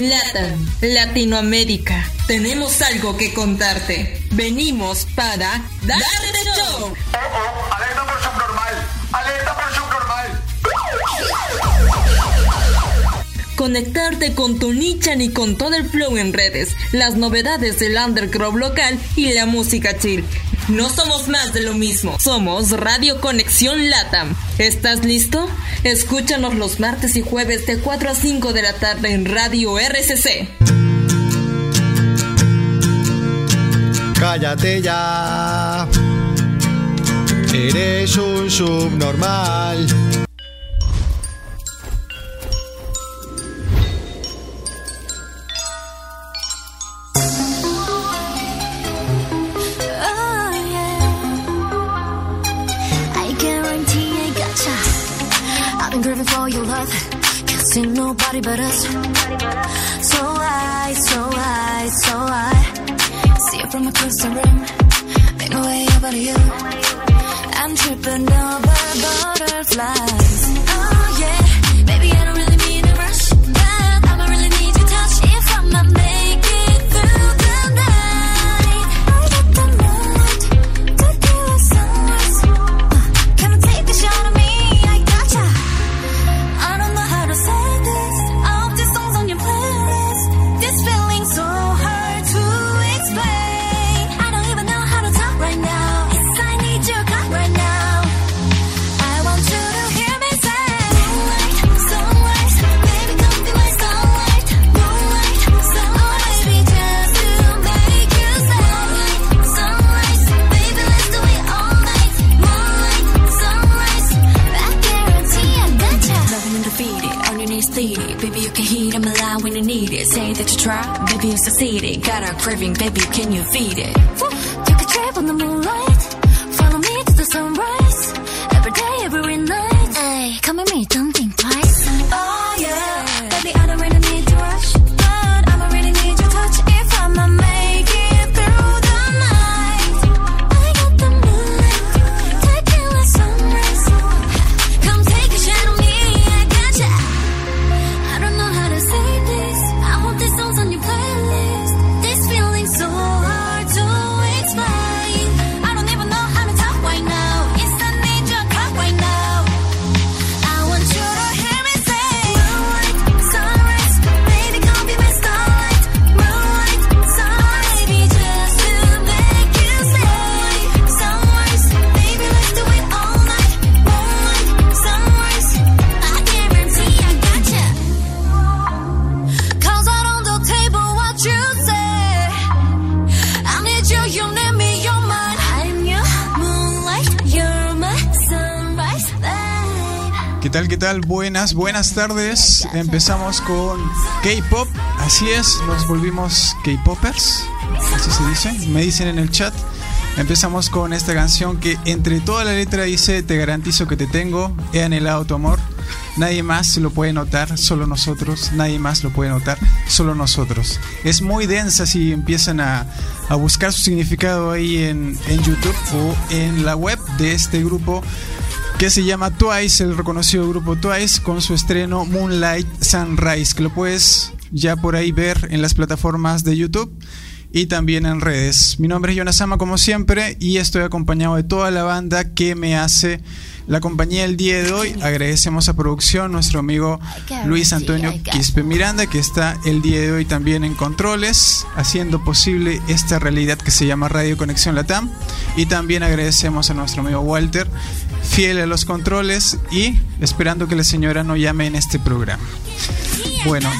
Latam, Latinoamérica, tenemos algo que contarte. Venimos para darte show. Oh, oh, alerta por subnormal. Alerta por subnormal. Conectarte con tu Nichan y con todo el flow en redes, las novedades del underground local y la música chill. No somos más de lo mismo, somos Radio Conexión Latam. ¿Estás listo? Escúchanos los martes y jueves de 4 a 5 de la tarde en Radio RCC. Cállate ya. Eres un subnormal. See nobody but us. So I, so I, so I see it from across the room. Make my way over to you. I'm tripping over butterflies. Oh craving, baby, can you feed it? ¿Qué tal? ¿Qué tal? Buenas, buenas tardes. Empezamos con K-pop. Así es, nos volvimos K-popers. Así se dice. Me dicen en el chat. Empezamos con esta canción que entre toda la letra dice Te garantizo que te tengo, he anhelado tu amor. Nadie más lo puede notar, solo nosotros. Nadie más lo puede notar, solo nosotros. Es muy densa si empiezan a, a buscar su significado ahí en, en YouTube o en la web de este grupo que se llama Twice, el reconocido grupo Twice, con su estreno Moonlight Sunrise, que lo puedes ya por ahí ver en las plataformas de YouTube y también en redes. Mi nombre es Yonasama como siempre y estoy acompañado de toda la banda que me hace la compañía el día de hoy. Agradecemos a producción nuestro amigo Luis Antonio Quispe Miranda que está el día de hoy también en controles haciendo posible esta realidad que se llama Radio Conexión Latam y también agradecemos a nuestro amigo Walter fiel a los controles y esperando que la señora no llame en este programa. Bueno,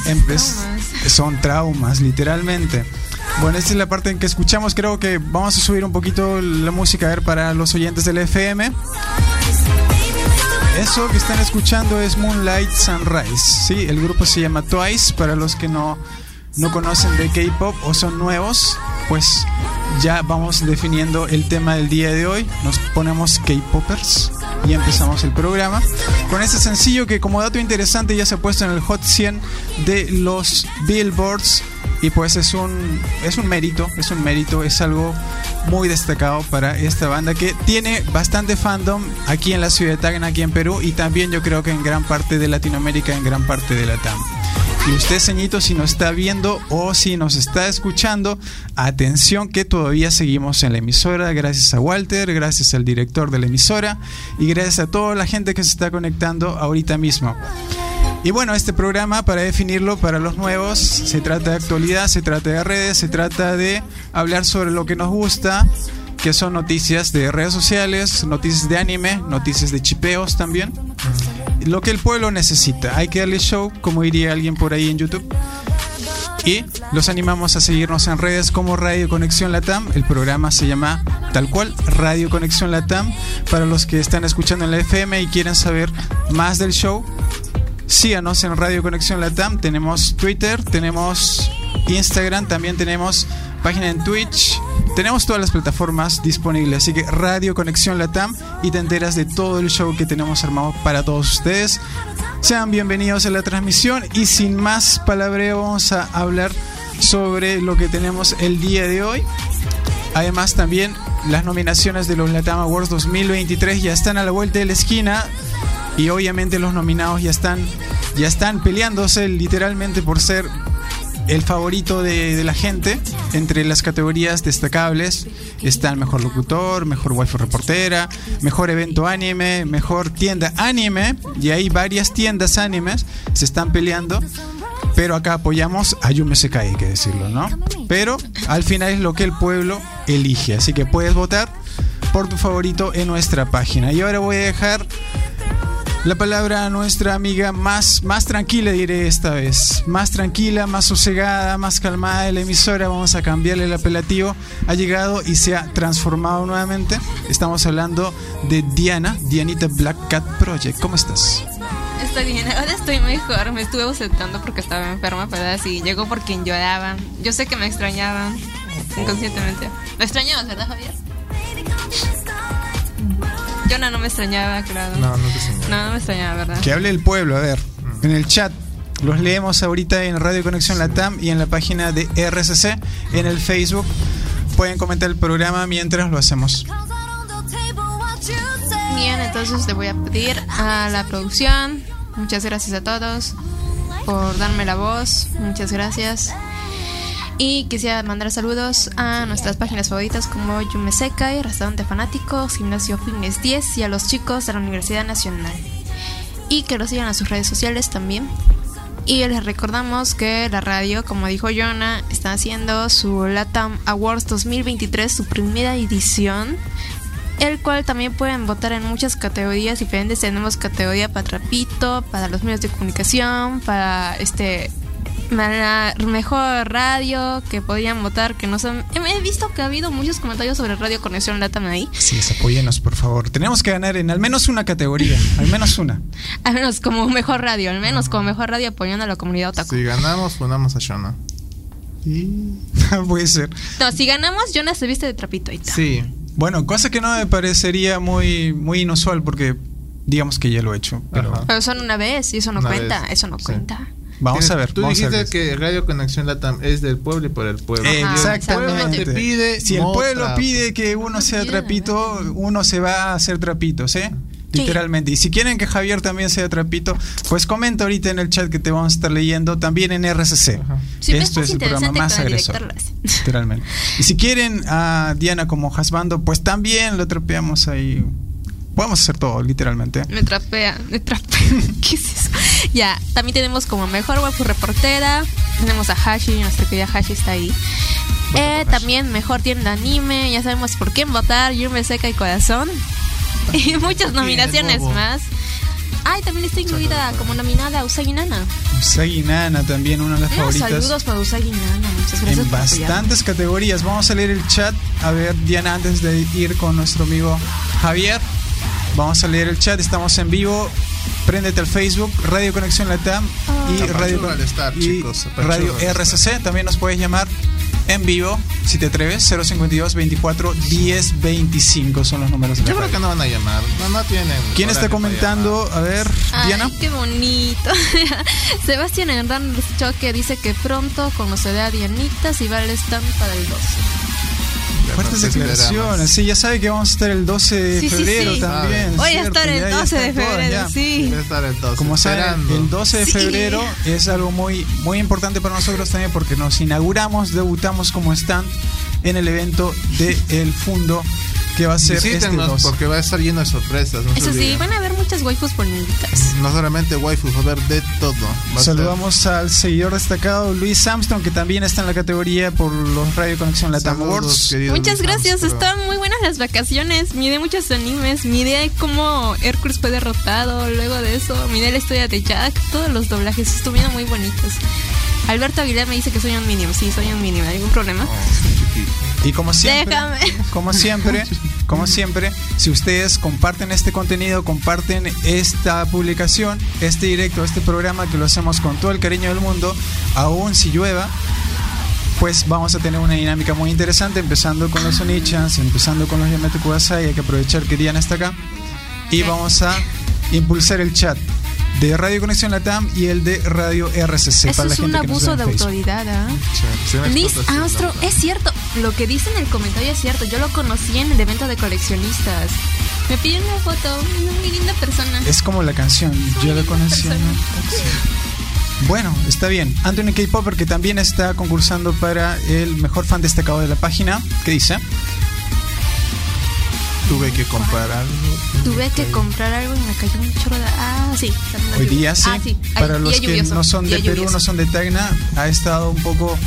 son traumas, literalmente. Bueno, esta es la parte en que escuchamos. Creo que vamos a subir un poquito la música a ver para los oyentes del FM. Eso que están escuchando es Moonlight Sunrise. Sí, el grupo se llama Twice. Para los que no, no conocen de K-pop o son nuevos, pues ya vamos definiendo el tema del día de hoy. Nos ponemos K-popers y empezamos el programa con este sencillo que como dato interesante ya se ha puesto en el Hot 100 de los Billboards y pues es un es un mérito, es un mérito, es algo muy destacado para esta banda que tiene bastante fandom aquí en la ciudad de Tacna, aquí en Perú y también yo creo que en gran parte de Latinoamérica, en gran parte de la TAM. Y usted, ceñito, si nos está viendo o si nos está escuchando, atención que todavía seguimos en la emisora. Gracias a Walter, gracias al director de la emisora y gracias a toda la gente que se está conectando ahorita mismo. Y bueno, este programa, para definirlo para los nuevos, se trata de actualidad, se trata de redes, se trata de hablar sobre lo que nos gusta, que son noticias de redes sociales, noticias de anime, noticias de chipeos también. Lo que el pueblo necesita. Hay que darle show, como diría alguien por ahí en YouTube. Y los animamos a seguirnos en redes como Radio Conexión Latam. El programa se llama tal cual Radio Conexión Latam. Para los que están escuchando en la FM y quieren saber más del show, síganos en Radio Conexión Latam. Tenemos Twitter, tenemos Instagram, también tenemos página en Twitch. Tenemos todas las plataformas disponibles, así que Radio Conexión Latam y te enteras de todo el show que tenemos armado para todos ustedes. Sean bienvenidos a la transmisión y sin más palabreo vamos a hablar sobre lo que tenemos el día de hoy. Además también las nominaciones de los Latam Awards 2023 ya están a la vuelta de la esquina y obviamente los nominados ya están ya están peleándose literalmente por ser el favorito de, la gente entre las categorías destacables está el mejor locutor, mejor waifu reportera, mejor evento anime, mejor tienda anime y hay varias tiendas animes se están peleando. Pero acá apoyamos a Yume Sekai, hay que decirlo, ¿no? Pero al final es lo que el pueblo elige. Así que puedes votar por tu favorito en nuestra página. Y ahora voy a dejar la palabra a nuestra amiga más, más tranquila, diré esta vez. Más tranquila, más sosegada, más calmada de la emisora. Vamos a cambiarle el apelativo. Ha llegado y se ha transformado nuevamente. Estamos hablando de Diana, Dianita Black Cat Project. ¿Cómo estás? Estoy bien, ahora estoy mejor. Me estuve ausentando porque estaba enferma, pero así llegó por quien lloraban. Yo sé que me extrañaban inconscientemente. ¿Me extrañabas, verdad, Javier? Jonah no me extrañaba, claro. No, no te señalo. No, no me extrañaba, ¿verdad? Que hable el pueblo, a ver, en el chat. Los leemos ahorita en Radio Conexión Latam y en la página de RCC, en el Facebook. Pueden comentar el programa mientras lo hacemos. Bien, entonces le voy a pedir a la producción. Muchas gracias a todos por darme la voz. Muchas gracias. Y quisiera mandar saludos a nuestras páginas favoritas como Yume Sekai, Restaurante Fanáticos, Gimnasio Fitness 10 y a los chicos de la Universidad Nacional. Y que los sigan a sus redes sociales también. Y les recordamos que la radio, como dijo Jonah, está haciendo su Latam Awards 2023, su primera edición el cual también pueden votar en muchas categorías diferentes. Tenemos categoría para trapito, para los medios de comunicación, para este mejor radio que podían votar que no son he visto que ha habido muchos comentarios sobre radio conexión latam ahí Sí, apóyenos, por favor. Tenemos que ganar en al menos una categoría, al menos una. al menos como mejor radio al menos como mejor radio apoyando a la comunidad otaku Si ganamos, ponamos a Shona. Puede ser. no si ganamos Jonas se viste de trapito ahí está. Sí. Bueno, cosa que no me parecería muy, muy inusual porque digamos que ya lo he hecho. Pero son una vez y eso no Una cuenta vez, eso no sí. cuenta vamos a ver. Tú vamos a dijiste ver. que Radio Conexión Latam es del pueblo y por el pueblo. Eh, Ajá, Exactamente. exactamente. te pide, si el pueblo trapo. pide que uno sea trapito, uno se va a hacer trapitos, ¿eh? Literalmente. Y si quieren que Javier también sea trapito, pues comenta ahorita en el chat que te vamos a estar leyendo también en RCC. Ajá. Siempre Esto es el programa más el agresor. Literalmente. Y si quieren a Diana como Hasbando, pues también lo trapeamos ahí. Podemos hacer todo, literalmente. Me trapea, me trapea. ¿Qué es eso? Ya, también tenemos como mejor waifu reportera. Tenemos a Hashi, nuestra querida Hashi está ahí. Eh, también mejor tienda anime. Ya sabemos por quién votar. Yume Seca y Corazón. Y muchas nominaciones más. Ay, también está incluida como nominada Usagi Nana. Usagi Nana también, una de las favoritas. saludos para Usagi Nana. Muchas gracias en bastantes categorías. Vamos a leer el chat. A ver, Diana, antes de ir con nuestro amigo Javier, vamos a leer el chat. Estamos en vivo. Préndete al Facebook, Radio Conexión Latam y Apachurra Radio, estar, y chicos, Radio. RCC. También nos puedes llamar en vivo, si te atreves, 052 24 10 25 son los números de la Yo creo radio. que no van a llamar. No, no tienen. ¿Quién está comentando? A ver, Ay, Diana. qué bonito. Sebastián Hernández Choque dice que pronto conocerá a Dianita si va al stand para el 12. Fuertes declaraciones. Sí, ya sabe que vamos a estar el 12 de Sí, febrero sí. también. Voy a estar el Ya- ya 12 de febrero, sí. Debe estar el 12, Como saben, el 12 de Sí. febrero es algo muy, muy importante para nosotros también porque nos inauguramos, debutamos como stand en el evento de El Fundo que va a ser este Visítenos 12. porque va a estar lleno de sorpresas. No, Eso sí, van a haber muchas waifus bonitas. no solamente waifu, va a haber de todo. Va a Saludamos al seguidor destacado Luis Armstrong que también está en la categoría por los Radio Conexión Latam Awards. Muchas Luis gracias, Armstrong. estaban muy buenas las vacaciones. Miré muchos animes, miré cómo Hércules fue derrotado. Luego de eso, miré la historia de Jack. Todos los doblajes estuvieron muy bonitos. Alberto Aguilar me dice que soy un mínimo. Sí, soy un mínimo. ¿Algún problema? Oh, chiquito. Y como siempre, Déjame. como siempre, como siempre, si ustedes comparten este contenido, comparten esta publicación, este directo, este programa que lo hacemos con todo el cariño del mundo, aún si llueva, pues vamos a tener una dinámica muy interesante, empezando con los Onichans, empezando con los Yamete Kudasai, hay que aprovechar que Diana está acá, y vamos a impulsar el chat de Radio Conexión Latam y el de Radio RCC Eso para es un gente abuso de Facebook. autoridad, ¿ah? Sí, me Liz Armstrong, es cierto, lo que dice en el comentario es cierto. Yo lo conocí en el evento de coleccionistas. Me pidió una foto, muy linda persona. Es como la canción, yo la conocí. Bueno, está bien. Anthony K. Popper, que también está concursando para el mejor fan destacado de la página. ¿Qué dice? Tuve que comprar algo. Tuve que comprar algo y me cayó un chorro de... Ah, sí. Hoy día sí. Ah, sí. Para Ay, los que lluvioso, no son de día Perú, lluvioso. no son de Tacna, ha estado un poco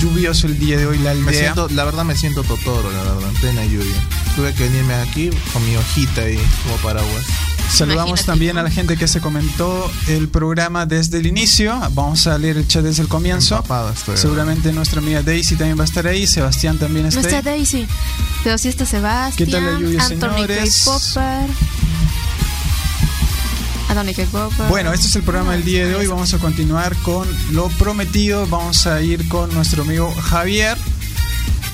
lluvioso el día de hoy la Me aldea. siento, la verdad me siento Totoro, la verdad, en plena lluvia. Tuve que venirme aquí con mi hojita ahí como paraguas. Saludamos Imagínate, también a la gente que se comentó el programa desde el inicio. Vamos a leer el chat desde el comienzo. Estoy, Seguramente nuestra amiga Daisy también va a estar ahí. Sebastián también está Nuestra ahí. Daisy. Pero sí está Sebastián. ¿Qué tal la lluvia, señores? Popper. Anthony K. Popper. Bueno, este es el programa del día de hoy. Vamos a continuar con lo prometido. Vamos a ir con nuestro amigo Javier,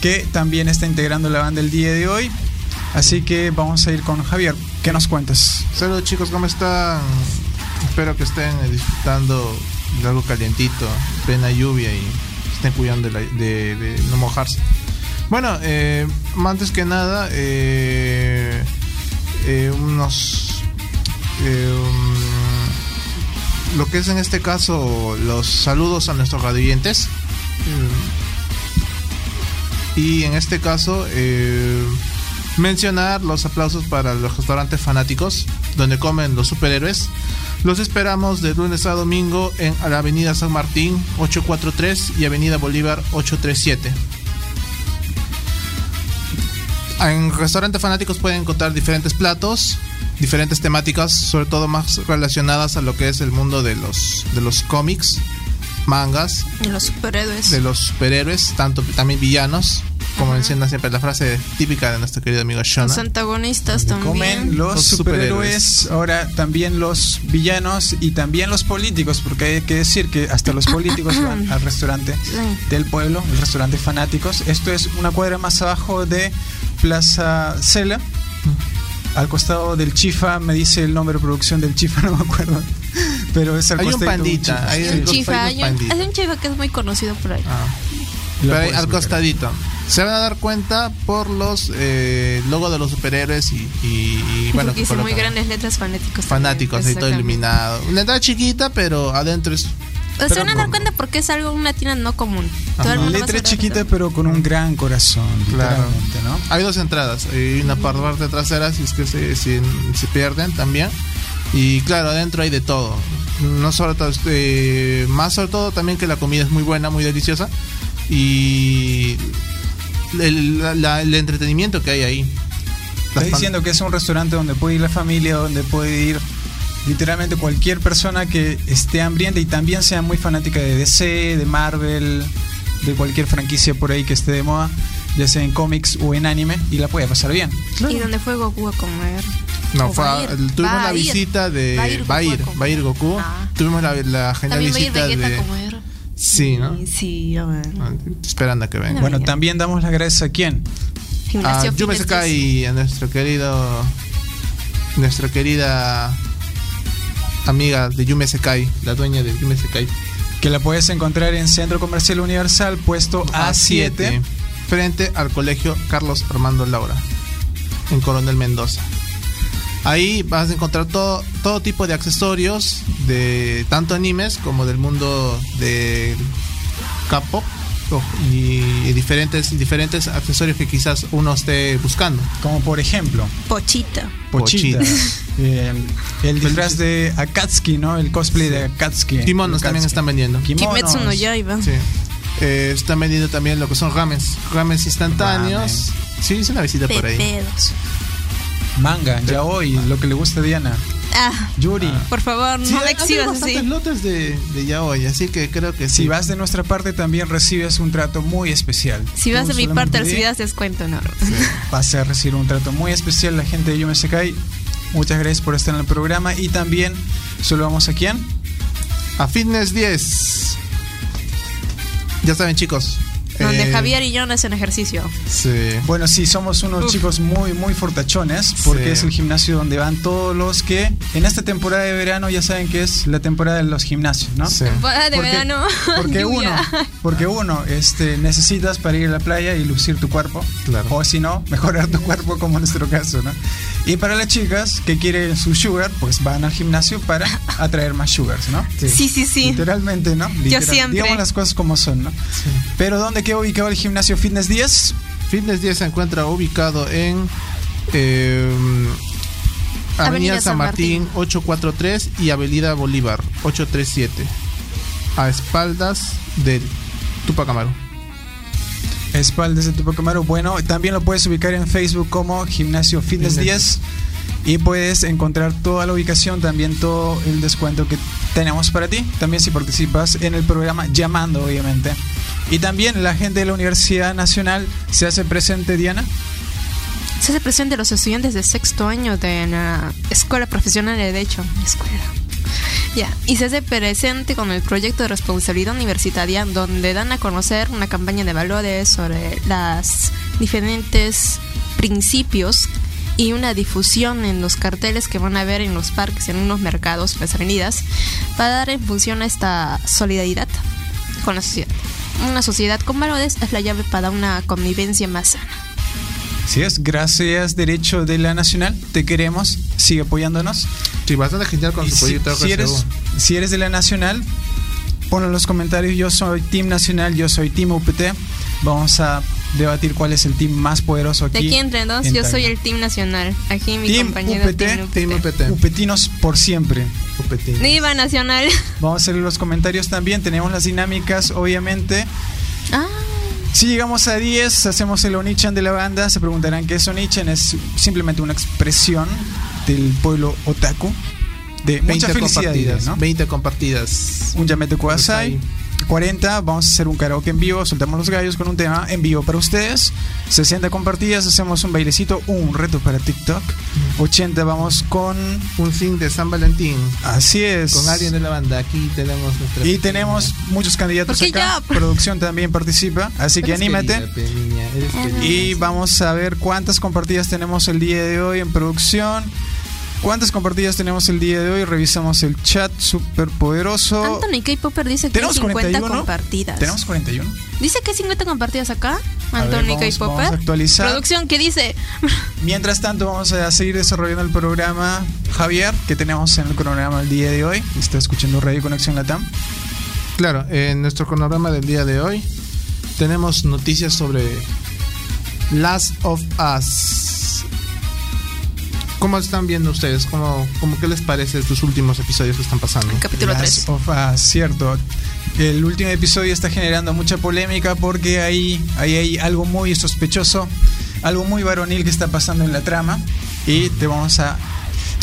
que también está integrando la banda el día de hoy. Así que vamos a ir con Javier. ¿Qué nos cuentas? Saludos chicos, ¿cómo están? Espero que estén eh, disfrutando de algo calientito, plena lluvia y estén cuidando de, la- de- de no mojarse. Bueno, eh, antes que nada, eh, eh, unos... eh, um, lo que es en este caso los saludos a nuestros radioyentes. Eh, y en este caso... eh, mencionar los aplausos para los restaurantes fanáticos donde comen los superhéroes. Los esperamos de lunes a domingo en la Avenida San Martín 843 y Avenida Bolívar 837. En restaurantes fanáticos pueden encontrar diferentes platos, diferentes temáticas, sobre todo más relacionadas a lo que es el mundo de los de los cómics, mangas, De los superhéroes. de los superhéroes, tanto también villanos, como menciona siempre la frase típica de nuestro querido amigo Shona. Los antagonistas también. Comen los, Los superhéroes, superhéroes. ahora también los villanos y también los políticos, porque hay que decir que hasta los políticos van al restaurante Sí. del pueblo, el restaurante Fanáticos. Esto es una cuadra más abajo de Plaza Cela. Al costado del Chifa, me dice el nombre de producción del Chifa, no me acuerdo. Pero es al Hay un pandita, Chifa. hay un chifa, hay un, pandita. hay un chifa que es muy conocido por ahí. Ah. Pero ahí al costadito. Se van a dar cuenta por los eh, logos de los superhéroes y, y- y, bueno, que dice muy grandes letras fanáticos. fanáticos, ahí todo iluminado. Una entrada chiquita, pero adentro es O se van a dar cuenta porque es algo, una tienda no común. Todo Letra chiquita, pero con un gran corazón, Claro. ¿no? Hay dos entradas, hay una par- parte trasera si es que se, si- se pierden también. Y claro, adentro hay de todo. No solo to- este, más sobre todo también que la comida es muy buena, muy deliciosa. Y el, la- la- el entretenimiento que hay ahí. Estás diciendo que es un restaurante donde puede ir la familia, donde puede ir literalmente cualquier persona que esté hambrienta y también sea muy fanática de DC, de Marvel, de cualquier franquicia por ahí que esté de moda, ya sea en cómics o en anime, y la puede pasar bien. Y donde fue Goku a comer. No, fue a- tuvimos va la ir, visita de. va a ir Va a Goku ir, va a ir Goku. Ah. Tuvimos la, la genial También va a ir visita de. Sí, ¿no? Sí, a ver. Ah, Esperando a que venga. Bueno, también damos las gracias a quién. A Gimnasio Yume y a nuestro querido. Nuestra querida. Amiga de Yume Sekai, la dueña de Yume Sekai. Que la puedes encontrar en Centro Comercial Universal, puesto A7. frente al colegio Carlos Armando Laura, en Coronel Mendoza. Ahí vas a encontrar todo, todo tipo de accesorios de tanto animes como del mundo del K-pop y diferentes, diferentes accesorios que quizás uno esté buscando. Como por ejemplo, Pochita. Pochita. Pochita. Eh, el disfraz de Akatsuki, ¿no? El cosplay de Akatsuki. Kimonos también Akatsuki. están vendiendo. Kimonos. Kimetsu no Yaiba. Sí. Eh, están vendiendo también lo que son rames, rames instantáneos. Sí, hice una visita por ahí. Manga, ya hoy, lo que le gusta a Diana. Ah, Yuri. por favor, Sí, no hay exhibas así. lotes de, de yaoi, así que creo que sí. Si vas de nuestra parte también recibes un trato muy especial. Si vas de mi parte, recibirás descuento, no. Vas a recibir un trato muy especial la gente de Yume Sekai. Muchas gracias por estar en el programa y también saludamos a quién? A Fitness 10. Ya saben, chicos. Donde eh, Javier y yo no hacen ejercicio. Sí. Bueno, sí, somos unos Uf. chicos muy, muy fortachones, porque Sí. es el gimnasio donde van todos los que en esta temporada de verano ya saben que es la temporada de los gimnasios, ¿no? Sí. Temporada de Porque- verano. Porque uno, porque uno, este, necesitas para ir a la playa y lucir tu cuerpo, Claro. o si no, mejorar tu cuerpo como en nuestro caso, ¿no? Y para las chicas que quieren su sugar, pues van al gimnasio para atraer más sugars, ¿no? Sí, sí, sí. Literalmente, ¿no? Literal- siempre. Digamos las cosas como son, ¿no? Pero ¿dónde queda ubicado el gimnasio Fitness 10? Fitness 10 se encuentra ubicado en eh, Avenida, Avenida San San Martín, 843 y Avenida Bolívar 837. A espaldas del Tupac Amaru. Espaldas de Tupac Amaru. Bueno, también lo puedes ubicar en Facebook como Gimnasio Fitness Fitness. 10 y puedes encontrar toda la ubicación, también todo el descuento que tenemos para ti. También si participas en el programa llamando, obviamente. Y también la gente de la Universidad Nacional se hace presente, Diana. Se hace presente los estudiantes de sexto año de la Escuela Profesional de Derecho. Escuela. Ya, y se hace presente con el proyecto de responsabilidad universitaria, donde dan a conocer una campaña de valores sobre las diferentes principios y una difusión en los carteles que van a ver en los parques, en unos mercados, en las avenidas, para dar en función a esta solidaridad con la sociedad. Una sociedad con valores es la llave para una convivencia más sana. Si es, gracias Derecho de la Nacional, te queremos, sigue apoyándonos. Sí, bastante genial con Y su si, proyecto si eres, si eres de la Nacional, ponlo en los comentarios. Yo soy Team Nacional, yo soy Team UPT. Vamos a debatir cuál es el team más poderoso De aquí. aquí entre dos, en yo soy el team nacional. Aquí mi Team compañero UPT, Team UPT. Team UPT. Upetinos por siempre. Upetín. Viva nacional. Vamos a hacer los comentarios también. Tenemos las dinámicas, obviamente. Ah, Si llegamos a 10, hacemos el Onichan de la banda. Se preguntarán qué es Onichan. Es simplemente una expresión del pueblo otaku. De 20 mucha felicidad, compartidas. ¿no? 20 compartidas. un Yamete Kudasai. ahí. 40, vamos a hacer un karaoke en vivo, soltamos los gallos con un tema en vivo para ustedes. 60 compartidas, hacemos un bailecito, un reto para TikTok. 80 vamos con... Un zinc de San Valentín. Así es. Con alguien de la banda. Aquí tenemos nuestra. Y tenemos muchos candidatos ¿Por qué acá. yo? Producción también participa, así que Eres anímate. querida, niña. Y vamos a ver cuántas compartidas tenemos el día de hoy en producción. ¿Cuántas compartidas tenemos el día de hoy? Revisamos el chat súper poderoso. Anthony K. Popper dice que hay Tenemos 50 41. compartidas. Tenemos 41. Dice que hay 50 compartidas acá. Anthony vamos- K. vamos a Popper. actualizar. Producción, ¿qué dice? Mientras tanto, vamos a seguir desarrollando el programa Javier, que tenemos en el cronograma el día de hoy. Está escuchando Radio Conexión Latam. Claro, en nuestro cronograma del día de hoy tenemos noticias sobre Last of Us. ¿Cómo están viendo ustedes? ¿Cómo, cómo qué les parece estos últimos episodios que están pasando? Capítulo Last 3. of Us, cierto. El último episodio está generando mucha polémica porque ahí, ahí hay algo muy sospechoso, algo muy varonil que está pasando en la trama. Y te vamos a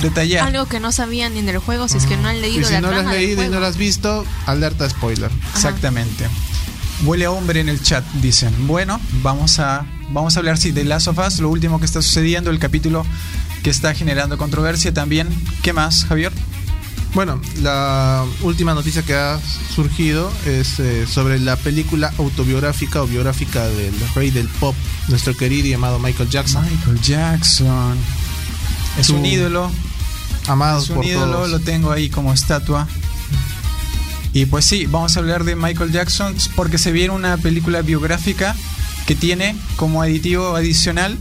detallar. Algo que no sabían ni en el juego, si es que no han Y leído si la no lo has leído y no lo has visto, alerta spoiler. Exactamente. Huele a hombre en el chat, dicen. Bueno, vamos a, vamos a hablar sí, de Last of Us, lo último que está sucediendo, el capítulo que está generando controversia también. ¿Qué más, Javier? Bueno, la última noticia que ha surgido es eh, sobre la película autobiográfica o biográfica del rey del pop, nuestro querido y amado Michael Jackson. Michael Jackson. Es un ídolo. Amado Es un por ídolo, todos. lo tengo ahí como estatua. Y pues sí, vamos a hablar de Michael Jackson porque se viene una película biográfica que tiene como aditivo adicional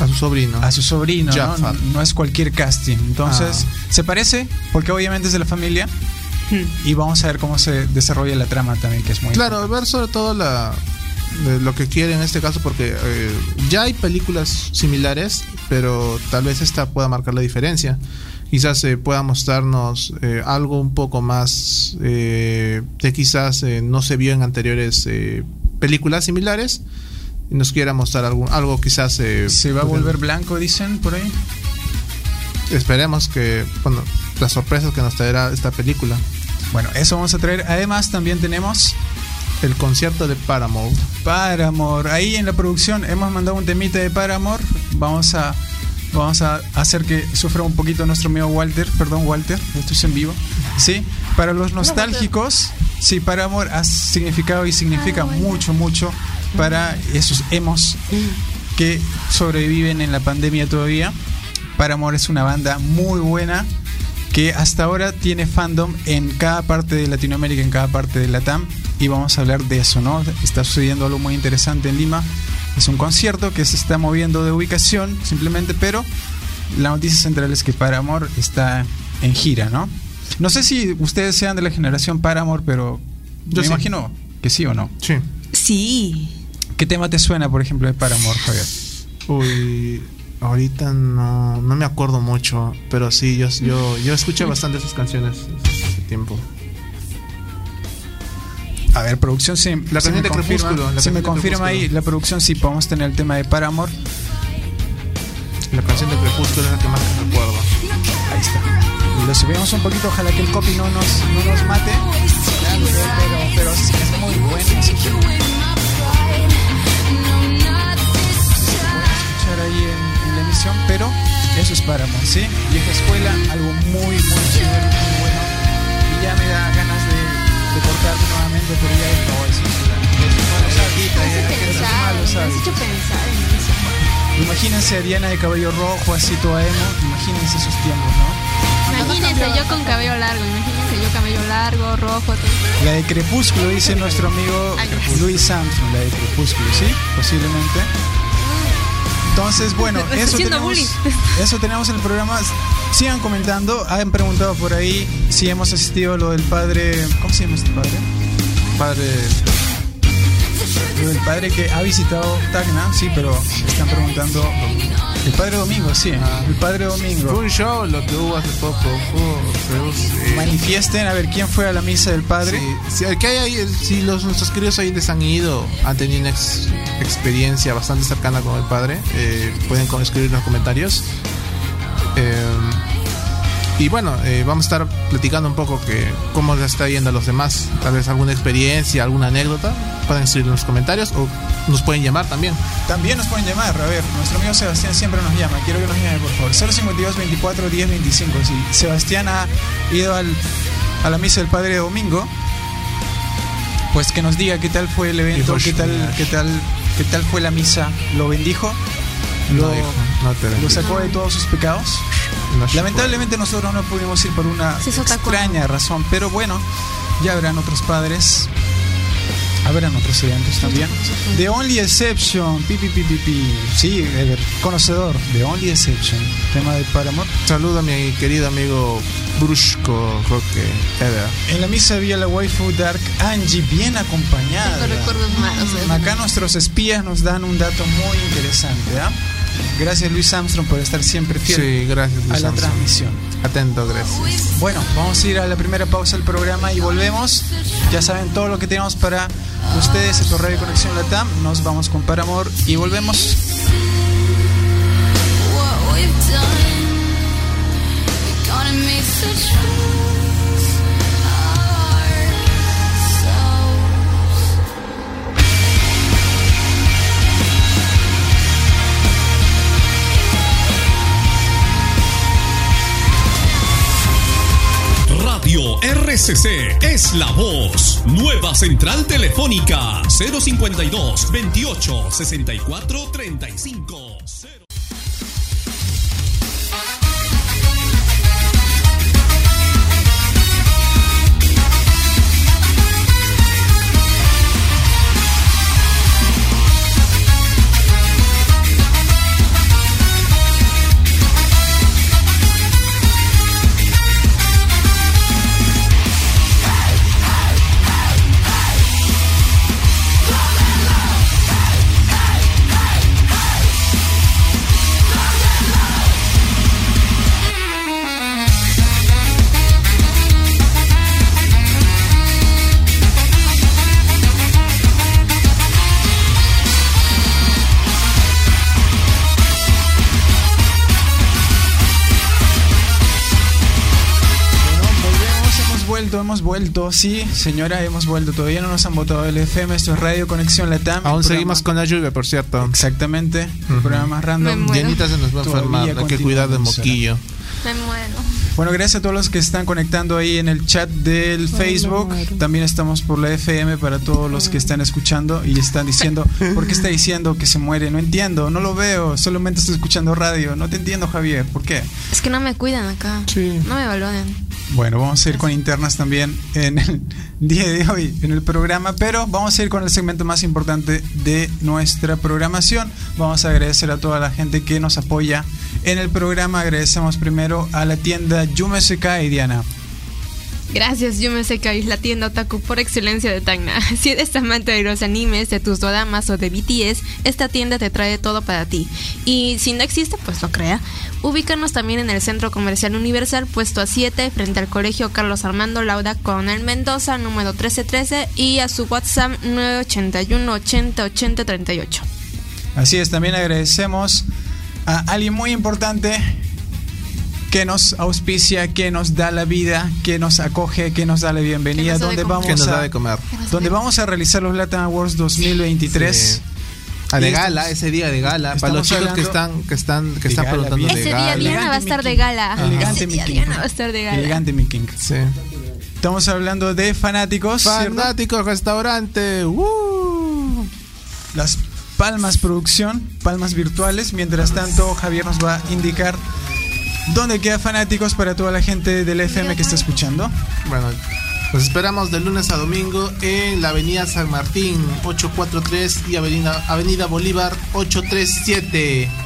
A su sobrino. a su sobrino, ¿no? No es cualquier casting. Entonces, Ah. se parece, porque obviamente es de la familia. Y vamos a ver cómo se desarrolla la trama también, que es muy Claro, ver sobre todo la de lo que quiere en este caso porque eh, ya hay películas similares, pero tal vez esta pueda marcar la diferencia. Quizás eh, pueda mostrarnos eh, algo un poco más eh, que quizás eh, no se vio en anteriores eh, películas similares y nos quiera mostrar algo, algo quizás eh, Se va a volver blanco, dicen por ahí. esperemos que bueno las sorpresas que nos traerá esta película Bueno, eso vamos a traer. Además, también tenemos el concierto de Paramount Paramore. Ahí en la producción hemos mandado un temita de Paramore. Vamos a vamos a hacer que sufra un poquito nuestro amigo Walter. Perdón, Walter, esto es en vivo. Sí, para los nostálgicos, sí, Paramore ha significado y significa mucho, mucho para esos emos que sobreviven en la pandemia todavía. Paramore es una banda muy buena que hasta ahora tiene fandom en cada parte de Latinoamérica, en cada parte de Latam, y vamos a hablar de eso, ¿no? Está sucediendo algo muy interesante en Lima. Es un concierto que se está moviendo de ubicación, simplemente, pero la noticia central es que Paramore está en gira, ¿no? No sé si ustedes sean de la generación Paramore, pero Yo me sí. imagino que sí o no. sí Sí. ¿Qué tema te suena, por ejemplo, de Paramore, Javier? Uy, ahorita no, no me acuerdo mucho, pero sí, yo, yo, yo escuché bastante esas canciones hace tiempo. A ver, producción, si, La canción me de confirma, Crepúsculo, la si me confirma ahí la producción, sí podemos tener el tema de Paramore. La canción de Crepúsculo es la que más recuerdo. Ahí está. Y lo subimos un poquito, ojalá que el copy no nos, no nos mate. Pero, pero, pero sí, es muy bueno. Pero eso es Paramore, ¿sí? Vieja escuela, algo muy, muy chévere, muy bueno. Y ya me da ganas de, de cortarlo nuevamente, pero ya no, pensar en eso. Imagínense a Diana de cabello rojo, así toda emo. Imagínense esos tiempos, ¿no? Imagínense yo con cabello largo, imagínense yo cabello largo, rojo, todo. La de Crepúsculo, dice nuestro amigo Luis Armstrong, la de Crepúsculo, ¿sí? Posiblemente. Entonces, bueno, eso tenemos, eso tenemos en el programa. Sigan comentando. Han preguntado por ahí si hemos asistido a lo del padre. ¿Cómo se llama este padre? Padre, Del padre que ha visitado Tacna, sí, pero están preguntando. El padre Domingo, sí. Ah. El padre fue Domingo. un show lo que hubo hace poco. Manifiesten a ver quién fue a la misa del padre. Sí, si, que hay ahí, si los, nuestros queridos oyentes han ido, han tenido una ex- experiencia bastante cercana con el padre, eh, pueden escribir en los comentarios. Eh, y bueno, eh, vamos a estar platicando un poco que cómo les está yendo a los demás. Tal vez alguna experiencia, alguna anécdota. Pueden escribir en los comentarios o nos pueden llamar también. También nos pueden llamar, a ver, nuestro amigo Sebastián siempre nos llama, quiero que nos llame por favor, 052 24 10 25, si Sebastián ha ido al, a la misa del Padre Domingo, pues que nos diga qué tal fue el evento, qué tal, qué tal, qué tal fue la misa, lo bendijo, lo, No, hijo, no te lo sacó de todos sus pecados. Lamentablemente nosotros no pudimos ir por una Sí, extraña razón, pero bueno, ya habrán otros padres, habrán otros eventos también. The Only Exception, pi, pi, pi, pi, pi. sí, Ever, conocedor, The Only Exception, tema de Paramore. Saludo a mi querido amigo Brusco Roque Ever. En la misa había la waifu Dark Angie bien acompañada. Tengo recuerdos malos. ¿eh? Acá nuestros espías nos dan un dato muy interesante, ¿ah? Gracias Luis Armstrong por estar siempre fiel Sí, gracias. a la Armstrong. transmisión. Atento, gracias. Bueno, vamos a ir a la primera pausa del programa y volvemos. Ya saben todo lo que tenemos para ustedes, esto es Radio Conexión Latam. Nos vamos con Paramor y volvemos. Radio RCC es la voz. Nueva central telefónica 052 28 64 35. vuelto, sí, señora, hemos vuelto. Todavía no nos han votado el FM, esto es Radio Conexión Latam. Aún seguimos con la lluvia, por cierto. Exactamente, el programa más random. Llenita se nos va a enfermar, hay que cuidar emisora. moquillo. Bueno, gracias a todos los que están conectando ahí en el chat del Facebook. También estamos por la FM para todos los que están escuchando y están diciendo, ¿por qué está diciendo que se muere? No entiendo, no lo veo, solamente estoy escuchando radio. No te entiendo, Javier, ¿por qué? Es que no me cuidan acá. Sí. No me valoran. Bueno, vamos a ir con internas también en el día de hoy en el programa, pero vamos a ir con el segmento más importante de nuestra programación. Vamos a agradecer a toda la gente que nos apoya en el programa. Agradecemos primero a la tienda Yume Sekai, Diana. Gracias, yo me sé que es la tienda otaku por excelencia de Tacna. Si eres amante de los animes, de tus doramas o de BTS, esta tienda te trae todo para ti. Y si no existe, pues lo crea. Ubícanos también en el Centro Comercial Universal, puesto a 7, frente al Colegio Carlos Armando Lauda Coronel Mendoza, número 1313, y a su WhatsApp 981 80 80 38. Así es, también agradecemos a alguien muy importante que nos auspicia, que nos da la vida, que nos acoge, que nos da la bienvenida, donde vamos Que nos a da de comer. donde vamos a realizar los Latin Awards 2023. Sí. Ah, de gala, estamos- ese día de gala. Para los chicos que están, que están, que de están gala, preguntando bien. de Ese día gala. Diana va a Elegante estar mi de king. gala. Elegante mi king. Diana va a estar de gala. Elegante mi king. Sí. Estamos hablando de fanáticos, ¿cierto? Fanático restaurante. ¡Uh! las Palmas Producción, Palmas Virtuales. Mientras tanto, Javier nos va a indicar dónde queda fanáticos para toda la gente del FM que está escuchando. Bueno, los esperamos de lunes a domingo en la Avenida San Martín 843 y Avenida, Avenida Bolívar 837.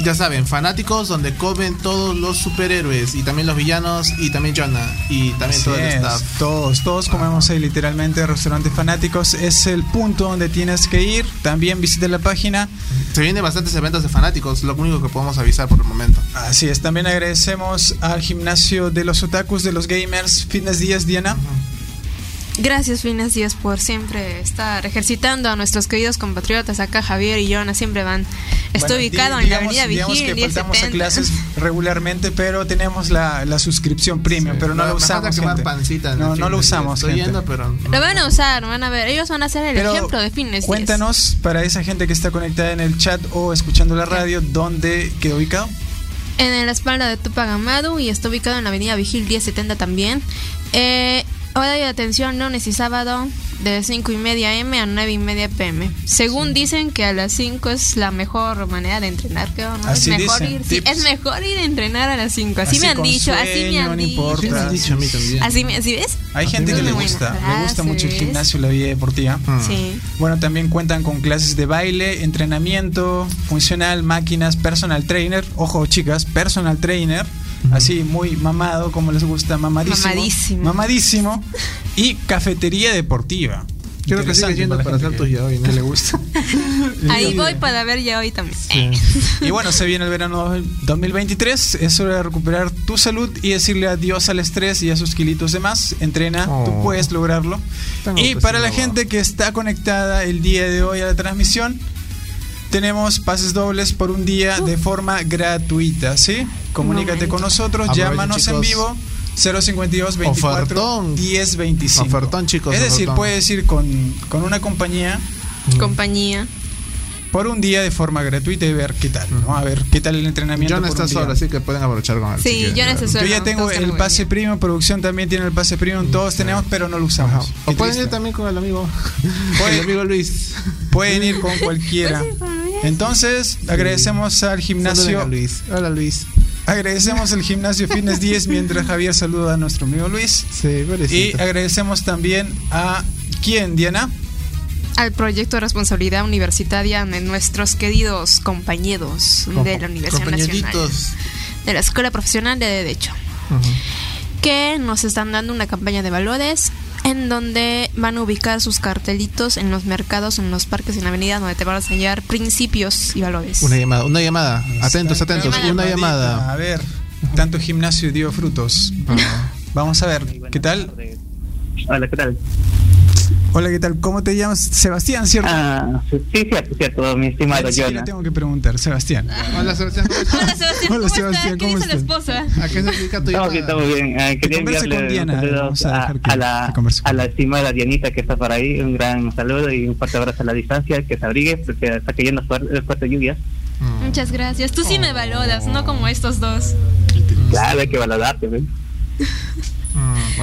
Ya saben, fanáticos donde comen todos los superhéroes y también los villanos y también Jonah y también Así todo el es, staff. Todos, todos comemos ahí literalmente restaurantes fanáticos. Es el punto donde tienes que ir. También visita la página. Se vienen bastantes eventos de fanáticos, lo único que podemos avisar por el momento. Así es, también agradecemos al gimnasio de los otakus, de los gamers, Fitness Díaz, Diana. Gracias, Fines Díaz, por siempre estar ejercitando a nuestros queridos compatriotas. Acá Javier y Jonah siempre van. Estoy Bueno, ubicado di- en la digamos- avenida digamos Vigil, que faltamos a 1070. clases regularmente, pero tenemos la, la suscripción premium, Sí, pero no me- la usamos. gente. pancita no, no lo usamos. Estoy gente. yendo, pero Lo van a usar, van a ver. Ellos van a ser el Pero ejemplo de Díaz. Cuéntanos para esa gente que está conectada en el chat o escuchando la radio, ¿dónde quedó ubicado? En la espalda de Tupac Amaru y está ubicado en la avenida Vigil 1070 también. Eh, horario de atención lunes y sábado de 5 y media M a 9 y media PM. Según dicen que a las 5 es la mejor manera de entrenar, creo, ¿no? Así es mejor dicen, ir, sí, es mejor ir a entrenar a las 5. Así, Así me han dicho, así me sueño, han no dicho. importa. Sí me han dicho a mí también. Así me, ¿sí ves? Hay gente que le gusta, le gusta mucho el gimnasio, la vida deportiva. Mm. Sí. Bueno, también cuentan con clases de baile, entrenamiento funcional, máquinas, personal trainer. Ojo, chicas, personal trainer. Así muy mamado, como les gusta, mamadísimo. Mamadísimo. Mamadísimo. Y cafetería deportiva. Creo que sigue yendo para hacer que- tus yaoi, ¿no? que le gusta. Ahí voy para ver ya hoy también. Y bueno, se viene el verano 2023. Es hora de recuperar tu salud y decirle adiós al estrés y a sus kilitos de más. Entrena, tú Oh. puedes lograrlo. Tengo Y para la gente que está conectada el día de hoy a la transmisión, tenemos pases dobles por un día de forma gratuita, ¿sí? Comunícate con nosotros, Aprovechen, llámanos en vivo. 052 24 Ofertón. 10 25. Ofertón, chicos, Es decir, ofertón. puedes ir con, con una compañía Compañía. por un día de forma gratuita y ver qué tal, ¿no? A ver qué tal el entrenamiento. John está solo, así que pueden aprovechar con él. Sí, si. John está Yo solo. ya tengo el pase bien. premium, producción también tiene el pase premium, todos tenemos, pero no lo Ajá. usamos. O pueden triste. ir también con el amigo. Pueden- el amigo Luis. Pueden ir con cualquiera. Entonces, agradecemos al Saluden a gimnasio, Luis. Hola Luis. agradecemos al gimnasio Fitness 10 mientras Javier saluda a nuestro amigo Luis. Sí, Y agradecemos también a quién, Diana? al proyecto de responsabilidad universitaria de nuestros queridos compañeros de la Universidad Nacional de la Escuela Profesional de Derecho, que nos están dando una campaña de valores en donde van a ubicar sus cartelitos en los mercados, en los parques, en la avenida, donde te van a enseñar principios y valores. Una llamada, una llamada. Atentos, atentos. Una llamada. A ver, tanto gimnasio dio frutos. Vamos a ver, ¿qué tal? Hola, ¿qué tal? Hola, ¿qué tal? ¿Cómo te llamas? Sebastián, ¿cierto? Ah, sí, sí, cierto, cierto, mi estimado Jonah. tengo que preguntar, Sebastián. Hola Sebastián. Hola Sebastián, Hola, ¿cómo Sebastián, está? ¿Qué ¿cómo dice la estás? esposa? ¿A qué se dedica tu Estamos hija? bien, estamos bien. Ah, quería enviarle con Diana, saludos vamos a a, dejar que- a la, que converse con a la estimada Dianita que está por ahí. Un gran saludo y un fuerte abrazo a la distancia. Que se abrigue porque está cayendo fuerte, fuerte lluvia. Mm. Muchas gracias. Tú sí me valoras, no como estos dos. Claro, hay que valorarte. ¿ves?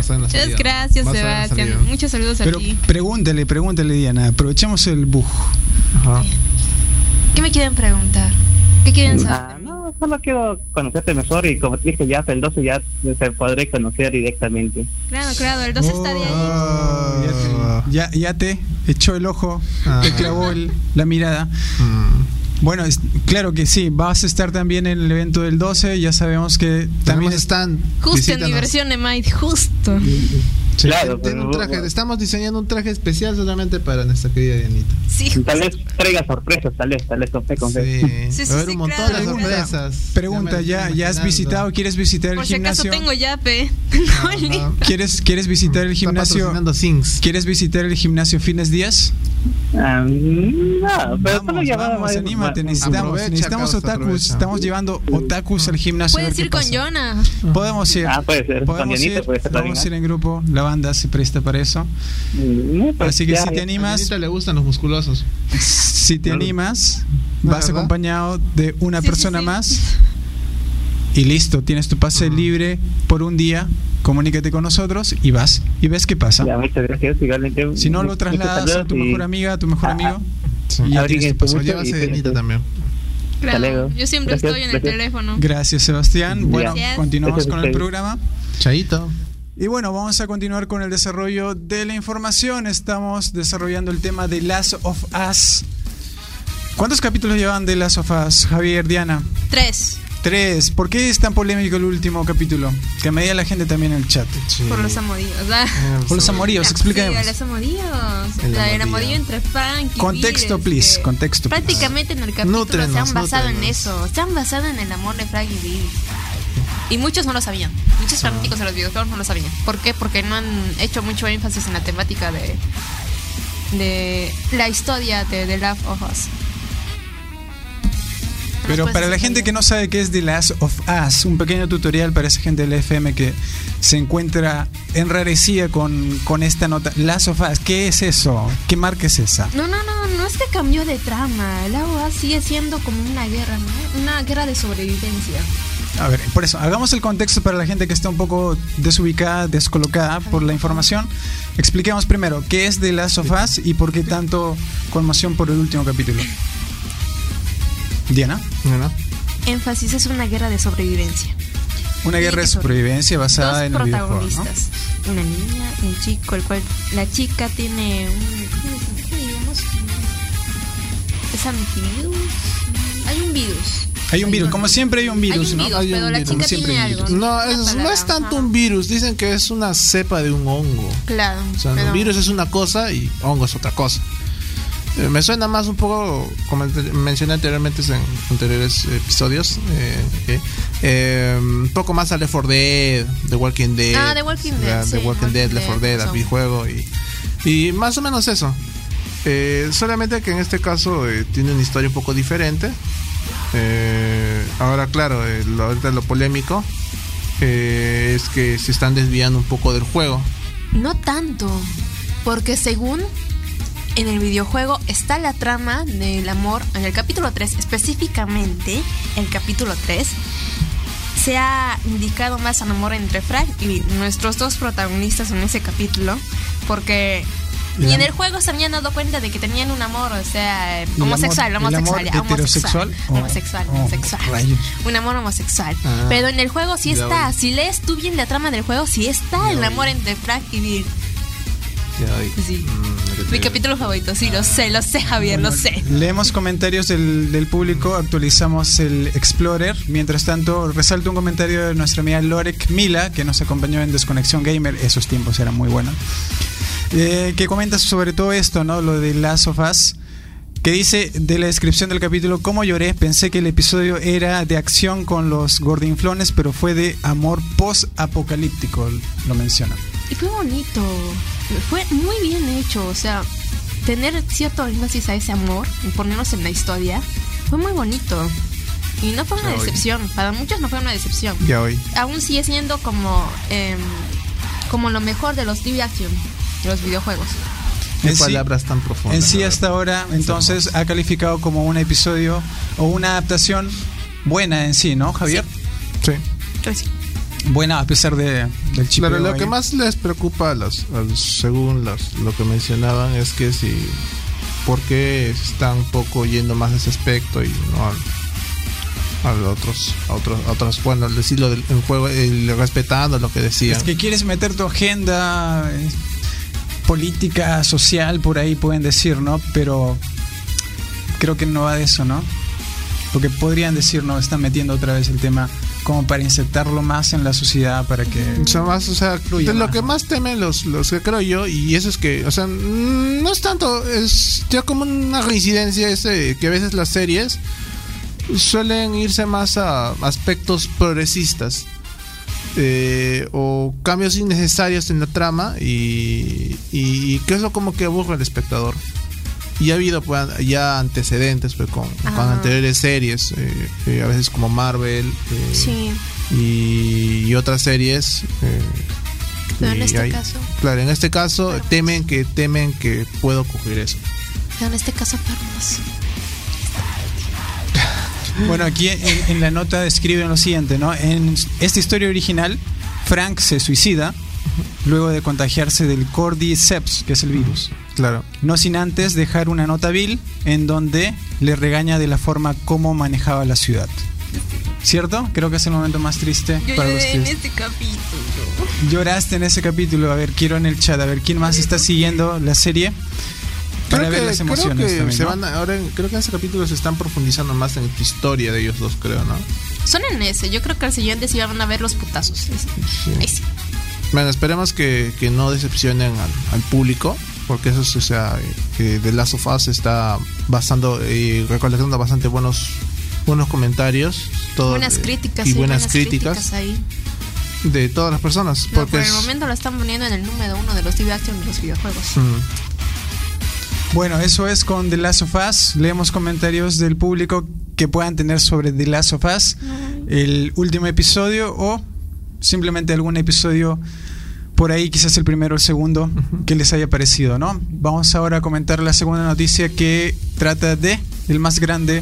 Mm, a ver en la Muchas salida. gracias, Vas a Sebastián. Muchos saludos a Pero ti. pregúntale, pregúntale, Diana. Aprovechemos el bug. Ajá. ¿Qué me quieren preguntar? ¿Qué quieren Ah, saber? no, solo quiero conocerte mejor y como te dije ya el 12 ya te podré conocer directamente. Claro, claro, el 12 está de ahí. Oh, ya, te, ya, ya te echó el ojo, Ah. te clavó el- la mirada. Mm. Bueno, es- claro que sí, vas a estar también en el evento del 12, ya sabemos que también También está... están. Justo en diversión de Might, justo. Claro, Tiene pero un traje, estamos diseñando un traje especial solamente para nuestra querida Dianita. Sí, tal vez traiga sorpresas, tal vez, tal vez con fe, con fe. Sí, Sí, sí, a haber sí, un montón claro, de claro. sorpresas. Pregunta, Ya ¿ya, estoy ¿ya has visitado? ¿Quieres visitar el Por si acaso gimnasio? tengo yape. ¿Quieres, ¿Quieres visitar el gimnasio? ¿Quieres visitar el gimnasio Fitness Díaz? Ah, no, pero Vamos, vamos, más- anímate, necesitamos, necesitamos otakus, aprovecha. estamos llevando otakus al gimnasio. Puedes ir con. Jonah. Podemos ir. Ah, puede ser, con Podemos Dianita ir, puede ser podemos ¿eh? ir en grupo, la banda se presta para eso. Mm, pues Así que ya, si te. A animas, Dianita le gustan los musculosos. si te Claro. animas, ¿No, vas verdad? acompañado de una Sí, persona sí. más y listo, tienes tu pase libre por un día, comunícate con nosotros y vas y ves qué pasa. Ya, muchas gracias. Igualmente, Si no lo trasladas a tu y- mejor amiga, a tu mejor amigo, Sí. y ya tienes tu mucho. Llévase y- Dianita también. Claro, luego. yo siempre Gracias, estoy en el gracias. teléfono. Gracias, Sebastián. Bueno, Gracias. continuamos Gracias a con el programa. Chaito. Y bueno, vamos a continuar con el desarrollo de la información. Estamos desarrollando el tema de Last of Us. ¿Cuántos capítulos llevan de Last of Us, Javier, Diana? Tres. Tres. ¿Por qué es tan polémico el último capítulo? Que me diga la gente también en el chat. Por los amoríos. ¿verdad? Por los amoríos, expliquemos. Sí, los amoríos. El La- el amorío. entre Frank y Contexto, please, este, contexto, please. Prácticamente en el capítulo Nútrenos, se han basado en nútrenos. eso. Se han basado en el amor de Frank y Bill. Y muchos no lo sabían. Muchos fanáticos de los videojuegos no lo sabían. ¿Por qué? Porque no han hecho mucho énfasis en la temática de de la historia de The Last of Us. Pero para la gente que no sabe qué es The Last of Us, un pequeño tutorial para esa gente del FM que se encuentra enrarecida con, con esta nota. Last of Us, ¿qué es eso? ¿Qué marca es esa? No, no, no, no es que cambió de trama. El agua sigue siendo como una guerra, ¿no? Una guerra de sobrevivencia. A ver, por eso, hagamos el contexto para la gente que está un poco desubicada, descolocada por la información. Expliquemos primero qué es The Last of Us y por qué tanto conmoción por el último capítulo. Diana, ¿No? Énfasis es una guerra de sobrevivencia. una guerra de eso. supervivencia basada Dos en el videojuego. ¿no? protagonistas. Una niña un chico, el cual la chica tiene un. ¿Qué digamos? ¿Es antivirus? Hay un virus. Hay un virus, como siempre hay un virus, hay un ¿no? Hay un pero la virus. Como siempre tiene hay un algo. virus. No, es, no es tanto un virus. Dicen que es una cepa de un hongo. Claro. O sea, pero- un virus es una cosa y hongo es otra cosa. Eh, me suena más un poco, como mencioné anteriormente en anteriores episodios, eh, eh, eh, un poco más a Left 4 Dead, The Walking Dead. Ah, The Walking Dead, la- The sí, Walking Dead, Walking Left 4 Dead, Dead, el son- videojuego y, y más o menos eso. Eh, solamente que en este caso eh, tiene una historia un poco diferente. Eh, ahora, claro, eh, lo, ahorita lo polémico eh, es que se están desviando un poco del juego. No tanto, porque según en el videojuego está la trama del amor, en el capítulo 3 específicamente, el capítulo 3, se ha indicado más al amor entre Frank y nuestros dos protagonistas en ese capítulo, porque... Y en el juego se habían dado cuenta de que tenían un amor, o sea, ¿El amor- homosexual, amor homosexual, homosexual, o- homosexual, oh, homosexual. rayos. un amor homosexual. Ah. Pero en el juego sí está, si lees tú bien la trama del juego, sí está el amor entre Frank y Bill. Sí. Mm, Mi capítulo favorito, sí, lo sé, lo sé, Javier, lo sé. Leemos comentarios del, del público, actualizamos el Explorer. Mientras tanto, resalto un comentario de nuestra amiga Lorek Mila, que nos acompañó en Desconexión Gamer. Esos tiempos eran muy buenos. Eh, que comenta sobre todo esto, ¿no? Lo de Last of Us. Que dice de la descripción del capítulo, ¿cómo lloré? Pensé que el episodio era de acción con los gordinflones, pero fue de amor post-apocalíptico, lo menciona. Y fue bonito. fue muy bien hecho, o sea, tener cierto énfasis a ese amor y ponernos en la historia fue muy bonito. Y no fue una Ya decepción, para muchos no fue una decepción. Ya hoy. Aún sigue siendo como, em, como lo mejor de los live action, los videojuegos. Qué En sí- palabras tan profundas. En sí hasta ahora, entonces, ha calificado como un episodio o una adaptación buena en sí, ¿no, Javier? Sí. Pues sí. Buena a pesar de, del chipeo Claro, lo ahí. que más les preocupa a los, a los- según los, lo que mencionaban es que si por qué están un poco yendo más a ese aspecto y no al- a, los otros a otros a otros bueno al decirlo del juego el- respetando lo que decían Es que quieres meter tu agenda eh, política, social, por ahí pueden decir, ¿no? Pero creo que no va de eso, ¿no? Porque podrían decir, no, están metiendo otra vez el tema como para insertarlo más en la sociedad, para que... O sea, más, o sea, de lo que más temen los, los que creo yo, y eso es que, o sea, mm, no es tanto, es ya como una reincidencia ese, que a veces las series suelen irse más a aspectos progresistas eh, o cambios innecesarios en la trama y, y que es lo como que aburre al espectador. Y ha habido pues, ya antecedentes pues, con, con anteriores series, eh, eh, a veces como Marvel. eh, Sí, y, y otras series Pero en y este caso- claro en este caso temen que temen que pueda ocurrir eso pero en este caso. Bueno, aquí en, en la nota describen lo siguiente, ¿no? En esta historia original, Frank se suicida luego de contagiarse del Cordyceps, que es el virus. claro No sin antes dejar una nota vil en donde le regaña de la forma como manejaba la ciudad. ¿Cierto? Creo que es el momento más triste para los que este capítulo. lloraste en ese capítulo. A ver, quiero en el chat, a ver quién más está siguiendo la serie para ver las emociones creo que también, se ¿no? van a- ahora en- creo que en ese capítulo se están profundizando más en la historia de ellos dos creo no Son en ese, yo creo que al siguiente sí van a ver los putazos. Sí. Ahí sí. bueno esperemos que, que no decepcionen al, al público porque eso es, o sea que The Last of Us está basando y recolectando bastante buenos buenos comentarios todo, buenas eh, críticas, y sí, buenas, críticas, ahí. de todas las personas No, porque por el es- momento lo están poniendo en el número uno de los live action de los videojuegos. Mm. Bueno, eso es con The Last of Us. Leemos comentarios del público que puedan tener sobre The Last of Us, el último episodio o simplemente algún episodio por ahí, quizás el primero o el segundo, que les haya parecido, ¿no? Vamos ahora a comentar la segunda noticia que trata de el más grande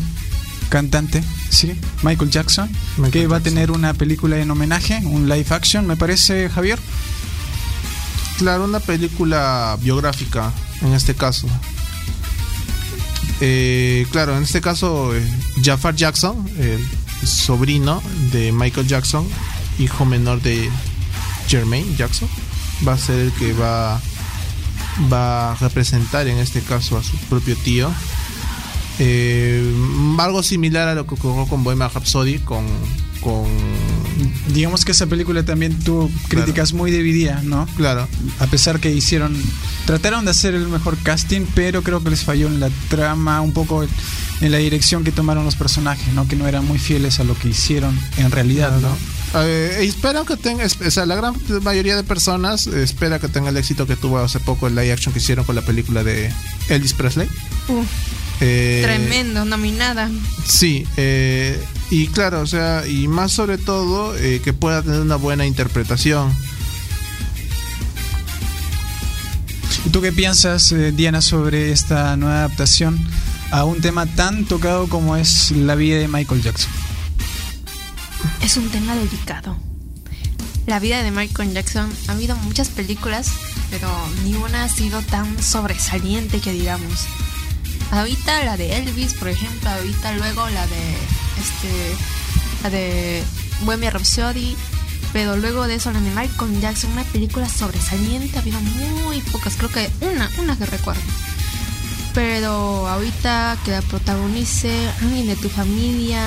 cantante, ¿sí? Michael Jackson, Michael que va a tener una película en homenaje, un live action, me parece, Javier. Claro, una película biográfica en este caso. Eh, claro, en este caso, eh, Jafar Jackson, el sobrino de Michael Jackson, hijo menor de Jermaine Jackson, va a ser el que va, a representar en este caso a su propio tío. Eh, algo similar a lo que ocurrió con Bohemian Rhapsody, con, con Digamos que esa película también tuvo críticas muy divididas, ¿no? claro, a pesar que hicieron trataron de hacer el mejor casting pero creo que les falló en la trama un poco en la dirección que tomaron los personajes no que no eran muy fieles a lo que hicieron en realidad no Eh, espero que tenga, o sea, la gran mayoría de personas eh, espera que tenga el éxito que tuvo hace poco el live action que hicieron con la película de Elvis Presley. Uh, Eh, tremendo, nominada. Sí, eh, y claro, o sea, y más sobre todo eh, que pueda tener una buena interpretación. ¿Y tú qué piensas eh, Diana sobre esta nueva adaptación a un tema tan tocado como es la vida de Michael Jackson Es un tema delicado. La vida de Michael Jackson ha habido muchas películas, pero ninguna ha sido tan sobresaliente que digamos. Ahorita la de Elvis, por ejemplo, ahorita luego la de este la de Bohemian Rhapsody, pero luego de eso la de Michael Jackson, una película sobresaliente, ha habido muy pocas, creo que una, una que recuerdo. Pero ahorita que la protagonice alguien de tu familia,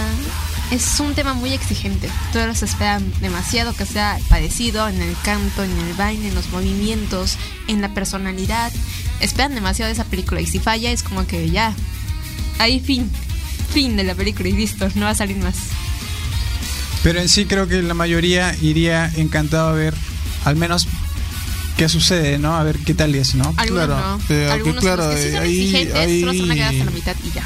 es un tema muy exigente. Todos esperan demasiado que sea parecido en el canto, en el baile, en los movimientos, en la personalidad. Esperan demasiado de esa película y si falla es como que ya, ahí fin, fin de la película y listo, no va a salir más. pero en sí creo que la mayoría iría encantado a ver al menos qué sucede, ¿no? A ver qué tal es, ¿no? Algunos Claro, no. eh, Algunos claro, los que sí son ahí- exigentes solo se van a quedar hasta la mitad y ya.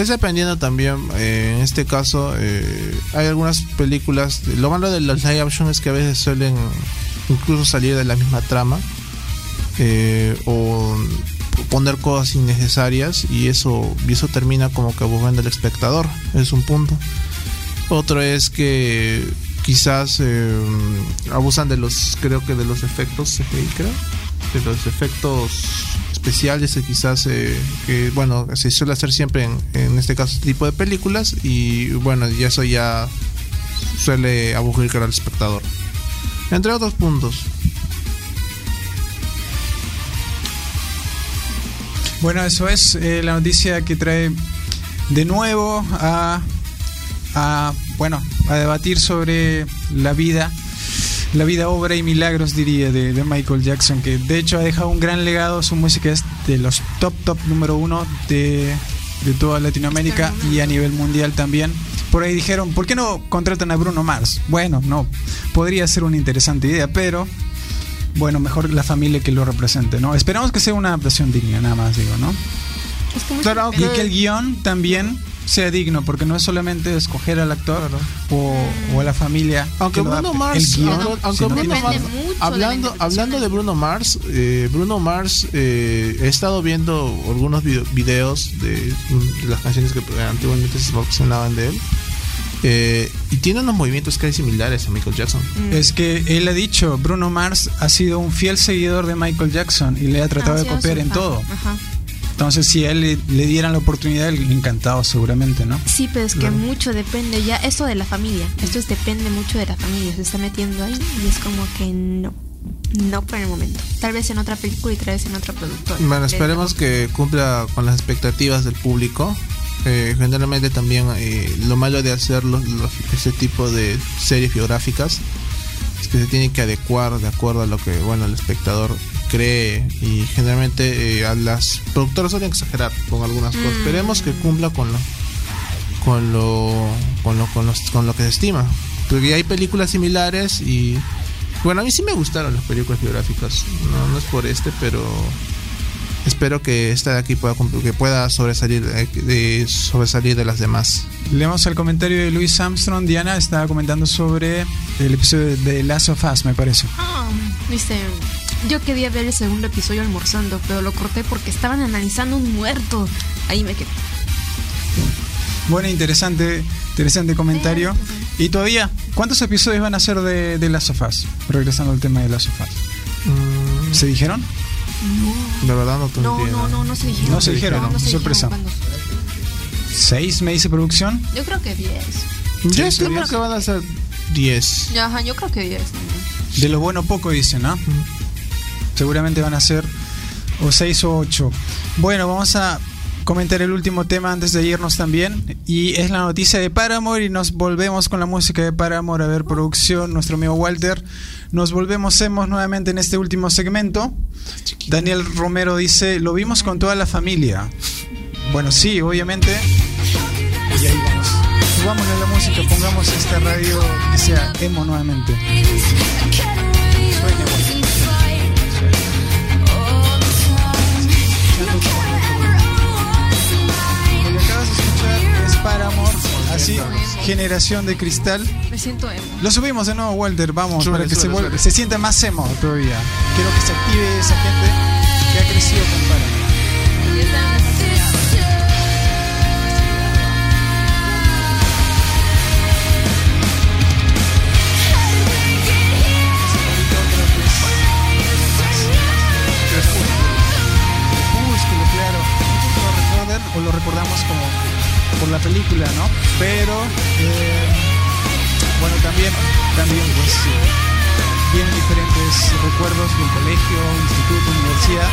Es dependiendo también, eh, en este caso, eh, hay algunas películas, lo malo de los live action es que a veces suelen incluso salir de la misma trama eh, o poner cosas innecesarias y eso, eso termina como que aburriendo al espectador, es un punto. Otro es que quizás eh, abusan de los, creo que de los efectos de los efectos especiales que quizás eh, que bueno se suele hacer siempre en, en este caso este tipo de películas y bueno y eso ya suele aburrir al espectador entre otros puntos Bueno, eso es eh, la noticia que trae de nuevo a, a, bueno, a debatir sobre la vida, la vida, obra y milagros, diría, de, de Michael Jackson, que de hecho ha dejado un gran legado. Su música es de los top, top número uno de, de toda Latinoamérica y a nivel mundial también. Por ahí dijeron, ¿por qué no contratan a Bruno Mars? Bueno, no, podría ser una interesante idea, pero bueno, mejor la familia que lo represente, ¿no? Esperamos que sea una adaptación digna, nada más digo, ¿no? Es que Claro. Y que el guion también sea digno, porque no es solamente escoger al actor o, o a la familia. aunque Bruno. Mars El guion, aunque, Bruno Mars de hablando hablando de Bruno Mars eh, Bruno Mars eh, he estado viendo algunos video- videos de, de las canciones que antiguamente se mencionaban de él eh, y tiene unos movimientos casi similares a Michael Jackson Es que él ha dicho, Bruno Mars ha sido un fiel seguidor de Michael Jackson y le ha tratado Ah, de copiar en fan. todo. Ajá. Entonces, si a él le, le dieran la oportunidad, él encantado seguramente, ¿no? Sí, pero es que mucho depende ya. Esto de la familia. Esto es, depende mucho de la familia. Se está metiendo ahí y es como que no. No por el momento. Tal vez en otra película y tal vez en otra productora. Bueno, esperemos que cumpla con las expectativas del público. Eh, generalmente también eh, lo malo de hacer los, los- ese tipo de series biográficas es que se tiene que adecuar de acuerdo a lo que bueno el espectador cree y generalmente eh, a las productoras suelen exagerar con algunas cosas. Esperemos que cumpla con lo con lo con lo con, los- con lo que se estima. Porque hay películas similares y bueno, a mí sí me gustaron las películas biográficas. No, no es por este, pero espero que esta de aquí pueda que pueda sobresalir eh, de, sobresalir de las demás. Leemos el comentario de Luis Armstrong. Diana estaba comentando sobre el episodio de Last of Us, me parece. Ah, dice, yo quería ver el segundo episodio almorzando, pero lo corté porque estaban analizando un muerto. Ahí me quedé. Bueno, interesante, interesante comentario. Y todavía, ¿cuántos episodios van a ser de, de Last of Us? Regresando al tema de Last of Us. Mm, ¿Se dijeron? De verdad no te No, entiendo. no, no, no se dijeron. No se dijeron, no se sorpresa. ¿Seis, me dice producción? Yo creo que 10. Yo serías- que van a ser 10. Ya, Ajá, yo creo que 10 también. De lo bueno poco dicen, ¿no? Seguramente van a ser o seis o ocho. Bueno, vamos a comentar el último tema antes de irnos también. Y es la noticia de Paramore y nos volvemos con la música de Paramore. A ver, producción, nuestro amigo Walter. Nos volvemos hemos nuevamente en este último segmento. Daniel Romero dice, lo vimos con toda la familia. Bueno, sí, obviamente. Y ahí vamos. Subámosle la música, pongamos esta radio que sea emo nuevamente. Sueña, Walter. Así, generación de cristal. Me siento emo. Lo subimos de nuevo, Walter, vamos, para que se, vuelva- se sienta más emo todavía. Quiero que se active esa gente que ha crecido con recuerdan o lo recordamos como por la película, ¿no? Pero, eh, bueno, también, también, pues, eh, vienen diferentes recuerdos del colegio, instituto, universidad.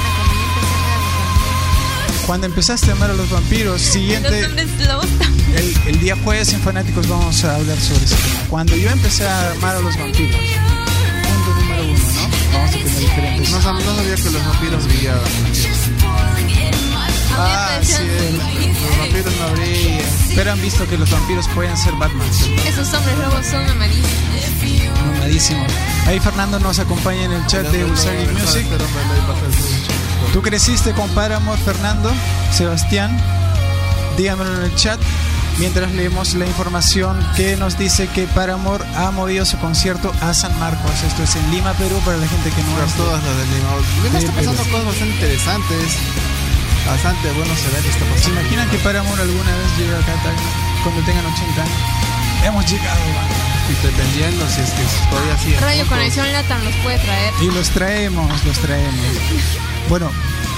Cuando empezaste a amar a los vampiros, siguiente, el, el día jueves en Fanáticos vamos a hablar sobre ese tema. Cuando yo empecé a amar a los vampiros, punto número uno, ¿no? Vamos a tener diferentes. No, no sabía que los vampiros brillaban. Ah, sí, Los vampiros no brillan. Pero han visto que los vampiros pueden ser Batman. Esos hombres lobos son amadísimos. Mamadísimo. Ahí Fernando nos acompaña en el chat de Usagi Music. ¿Tú creciste con Paramore, Fernando? Sebastián, dígamelo en el chat. Mientras leemos la información que nos dice que Paramore ha movido su concierto a San Marcos. Esto es en Lima, Perú, para la gente que no Para todas las de Lima. Lima está pasando cosas bastante interesantes. Bastante buenos eventos está ¿Se imaginan que Paramore alguna vez llega acá tal- cuando tengan 80 años? Hemos llegado, man. Y dependiendo si es que todavía siguen Radio. Conexión Latam los puede traer. Y los traemos, los traemos. Bueno,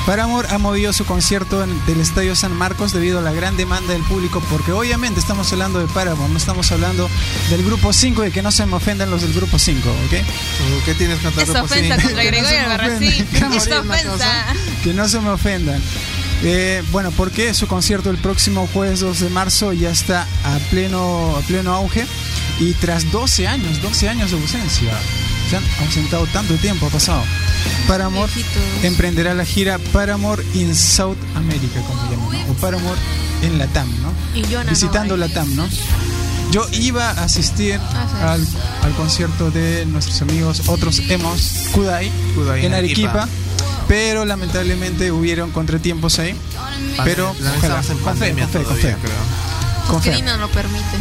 Paramore ha movido su concierto en- del Estadio San Marcos debido a la gran demanda del público, porque obviamente estamos hablando de Paramore, no estamos hablando del grupo 5 y que no se me ofendan los del grupo 5, ¿ok? ¿Qué tienes contra Es Grupo ofensa Cinco? contra Que no se Gregorio Albarracín. Es ofensa. Que no se me ofendan. Eh, bueno, porque su concierto el próximo jueves 2 de marzo ya está a pleno, a pleno auge y tras 12 años, 12 años de ausencia, se han ausentado tanto tiempo, ha pasado. Paramore Viejitos. emprenderá la gira Paramore in South America, como llaman, ¿no? o Paramore en Latam, ¿no? Visitando. Latam, ¿no? Yo iba a asistir Ah, al, al concierto de nuestros amigos, otros hemos, Kudai, Kudai en en Arequipa, Arequipa. Pero lamentablemente hubieron contratiempos ahí. Pero ojalá, con fe, con fe, con todavía, fe, creo. con fe. Clima lo permite.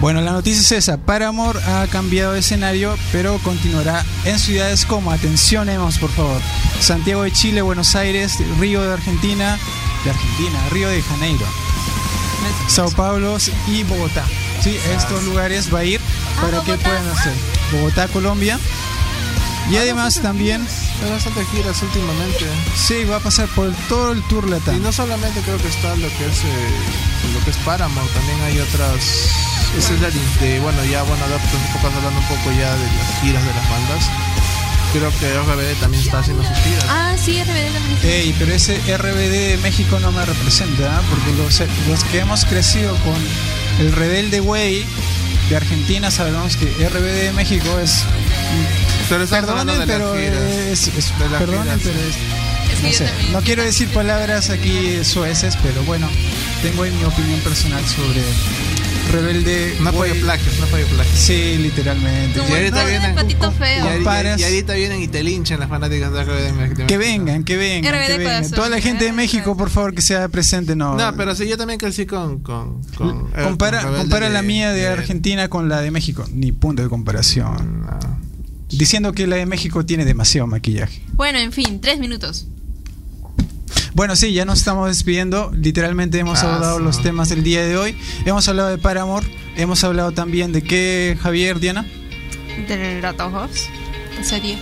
Bueno, la noticia es esa. Paramore ha cambiado de escenario, pero continuará en ciudades como, atención, hemos, por favor, Santiago de Chile, Buenos Aires, Río de Argentina, de Argentina, Río de Janeiro, Sao Paulo y Bogotá. Sí, a estos lugares va a ir para que puedan hacer Bogotá, Colombia. Y además también, Hay bastante giras últimamente. sí, va a pasar por todo el tour Y Latam. no solamente creo que está lo que es eh, lo que es Paramount, también hay otras. Esa es la de, bueno, ya bueno, épocas hablando un poco ya de las giras de las bandas. Creo que RBD también está haciendo sus giras. Ah, sí, RBD también. Ey, pero ese RBD de México no me representa, ¿ah? porque los, los que hemos crecido con el Rebelde Way de Argentina sabemos que RBD de México es. Pero Perdonen, de pero es. es- De perdonen, pero es. No, sé, no quiero decir palabras aquí sueces, pero bueno, tengo ahí mi opinión personal sobre Rebelde No apoyo plagios, no apoyo plagios. Sí, literalmente. Y ahorita vienen- patito Y, feo. con- ahorita- y ahorita vienen y te linchan las fanáticas de de México. Que vengan, que vengan, que vengan. Toda la gente de. México, por favor, que sea presente, no. No, pero sí, yo también crecí con. con, con compara con Rebelde compara la de- mía de, Argentina con la de México. Ni punto de comparación. No. Diciendo que la de México tiene demasiado maquillaje. Bueno, en fin, tres minutos. Bueno, sí, ya nos estamos despidiendo. Literalmente hemos Ah, abordado sí. los temas del día de hoy. Hemos hablado de Paramore. Hemos hablado también de qué, Javier, Diana. Del Rato Hobbs. En serio.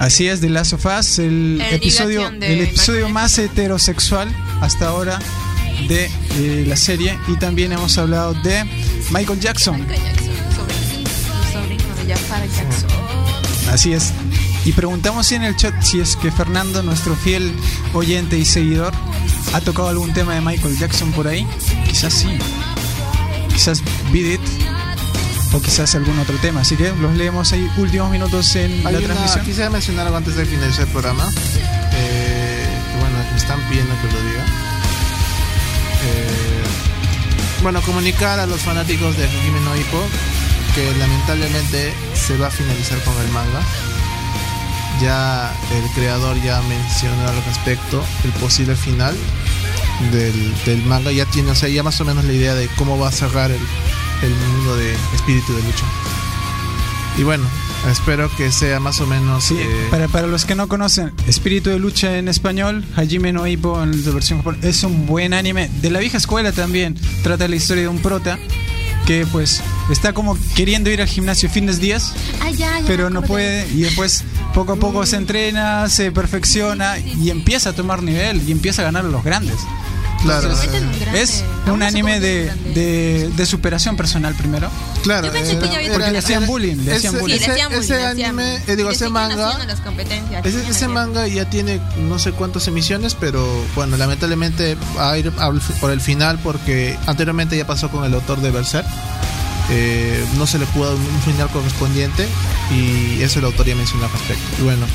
Así es, de Last of Us, el episodio, de el episodio más heterosexual hasta ahora de eh, la serie. Y también hemos hablado de Michael Jackson. Michael Jackson. Sobrino, de Jackson. Así es. Y preguntamos en el chat si es que Fernando, nuestro fiel oyente y seguidor, ha tocado algún tema de Michael Jackson por ahí. Quizás sí. Quizás Beat It. O quizás algún otro tema. Así que los leemos ahí últimos minutos en la una- transmisión. quisiera mencionar algo antes de finalizar el programa. Eh, bueno, me están pidiendo que lo diga. Eh, bueno, comunicar a los fanáticos de Hajime no Ippo que lamentablemente se va a finalizar con el manga. Ya el creador ya mencionó al respecto el posible final del, del manga. Ya tiene, o sea, ya más o menos la idea de cómo va a cerrar el, el mundo de espíritu de lucha. Y bueno, espero que sea más o menos. Sí, eh, para, para los que no conocen, Espíritu de Lucha en español, Hajime no Ippo en la versión japonesa, es un buen anime. De la vieja escuela también, trata la historia de un prota que pues está como queriendo ir al gimnasio fines días, Ah, ya, ya pero no puede y después poco a poco se entrena, se perfecciona y empieza a tomar nivel y empieza a ganar a los grandes. Claro, Entonces, es un anime de, de, de superación personal primero. claro, Yo pensé que ya había porque le hacían bullying, le hacían ese- bullying. Sí, le hacían ese- bullying, ese anime, eh, digo, ese manga, las competencias, ese, ese manga ya tiene no sé cuántas emisiones, pero bueno, lamentablemente va a ir por el final porque anteriormente ya pasó con el autor de Berserk. Eh, no se le pudo dar un final correspondiente y eso el autor ya mencionó al respecto. Y bueno,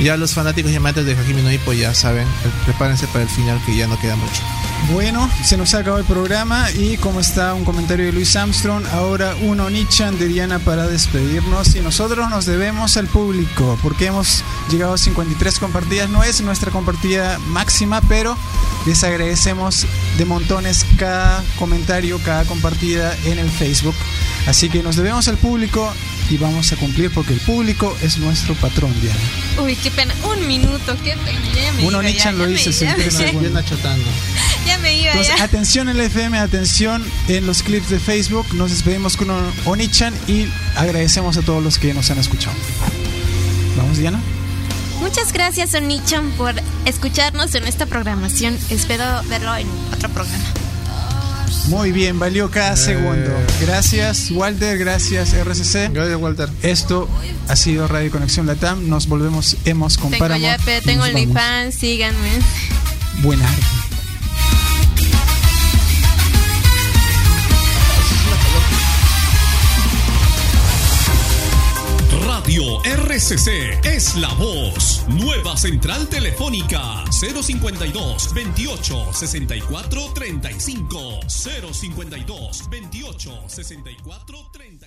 ya los fanáticos y amantes de Hajime no Ippo ya saben, prepárense para el final que ya no queda mucho. Bueno, se nos ha acabado el programa y como está un comentario de Luis Armstrong, ahora uno Nichan de Diana para despedirnos y nosotros nos debemos al público porque hemos llegado a 53 compartidas, no es nuestra compartida máxima, pero les agradecemos de montones cada comentario, cada compartida en el Facebook. Así que nos debemos al público y vamos a cumplir porque el público es nuestro patrón, Diana. Uy, qué pena. Un minuto, qué pena. Uno Nichan lo dice, achotando. Ya me iba, Entonces, ya. atención en el FM, atención en los clips de Facebook. Nos despedimos con un Onichan y agradecemos a todos los que nos han escuchado. Vamos, Diana. Muchas gracias, Onichan, por escucharnos en esta programación. Espero verlo en otro programa. Muy bien, valió cada segundo. Gracias, Walter. Gracias, RCC. Gracias, Walter. Esto ha sido Radio Conexión Latam. Nos volvemos, hemos con Tengo Paramount yape, y tengo. OnlyFans, síganme. Buena Radio RCC es la voz. Nueva central telefónica 052 28 64 35 052 28 64 35